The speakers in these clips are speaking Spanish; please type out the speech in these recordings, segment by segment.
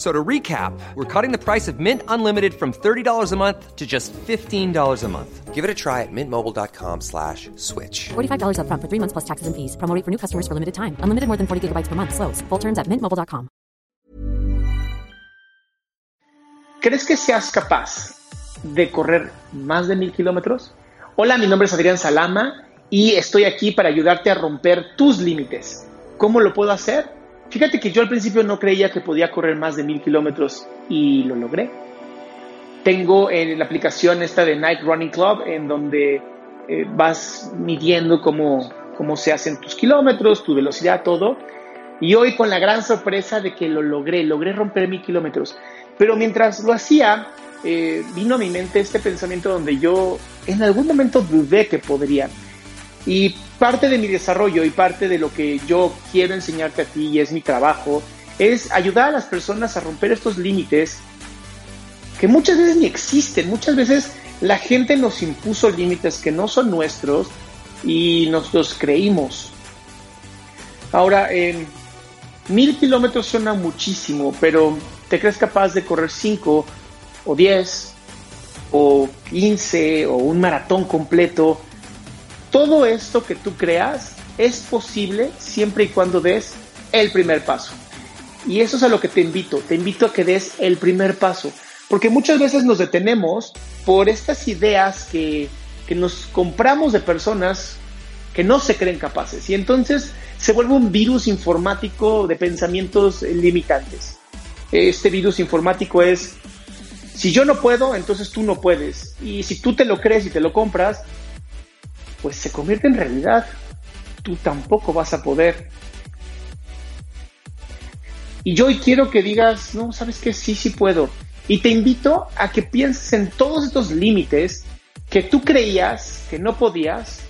So to recap, we're cutting the price of Mint Unlimited from $30 a month to just $15 a month. Give it a try at mintmobile.com slash switch. $45 upfront for three months plus taxes and fees. Promo rate for new customers for limited time. Unlimited more than 40 gigabytes per month. Slows. Full terms at mintmobile.com. ¿Crees que seas capaz de correr más de mil kilómetros? Hola, mi nombre es Adrián Salama y estoy aquí para ayudarte a romper tus límites. ¿Cómo lo puedo hacer? Fíjate que yo al principio no creía que podía correr más de mil kilómetros y lo logré. Tengo en la aplicación esta de Nike Running Club en donde eh, vas midiendo cómo, cómo se hacen tus kilómetros, tu velocidad, todo. Y hoy con la gran sorpresa de que lo logré, logré romper mil kilómetros. Pero mientras lo hacía, eh, vino a mi mente este pensamiento donde yo en algún momento dudé que podría. Y parte de mi desarrollo y parte de lo que yo quiero enseñarte a ti y es mi trabajo, es ayudar a las personas a romper estos límites que muchas veces ni existen. Muchas veces la gente nos impuso límites que no son nuestros y nos los creímos. Ahora, en mil kilómetros suena muchísimo, pero ¿te crees capaz de correr 5 o 10 o 15 o un maratón completo? Todo esto que tú creas es posible siempre y cuando des el primer paso. Y eso es a lo que te invito. Te invito a que des el primer paso. Porque muchas veces nos detenemos por estas ideas que, que nos compramos de personas que no se creen capaces. Y entonces se vuelve un virus informático de pensamientos limitantes. Este virus informático es, si yo no puedo, entonces tú no puedes. Y si tú te lo crees y te lo compras, pues se convierte en realidad. Tú tampoco vas a poder. Y yo hoy quiero que digas, no, sabes que sí, sí puedo. Y te invito a que pienses en todos estos límites que tú creías que no podías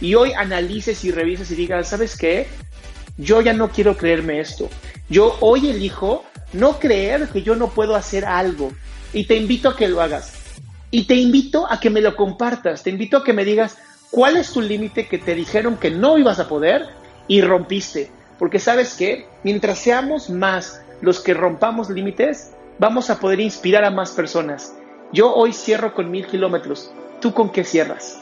y hoy analices y revises y digas, ¿sabes qué? Yo ya no quiero creerme esto. Yo hoy elijo no creer que yo no puedo hacer algo y te invito a que lo hagas. Y te invito a que me lo compartas, te invito a que me digas cuál es tu límite que te dijeron que no ibas a poder y rompiste. Porque sabes que mientras seamos más los que rompamos límites, vamos a poder inspirar a más personas. Yo hoy cierro con mil kilómetros. ¿Tú con qué cierras?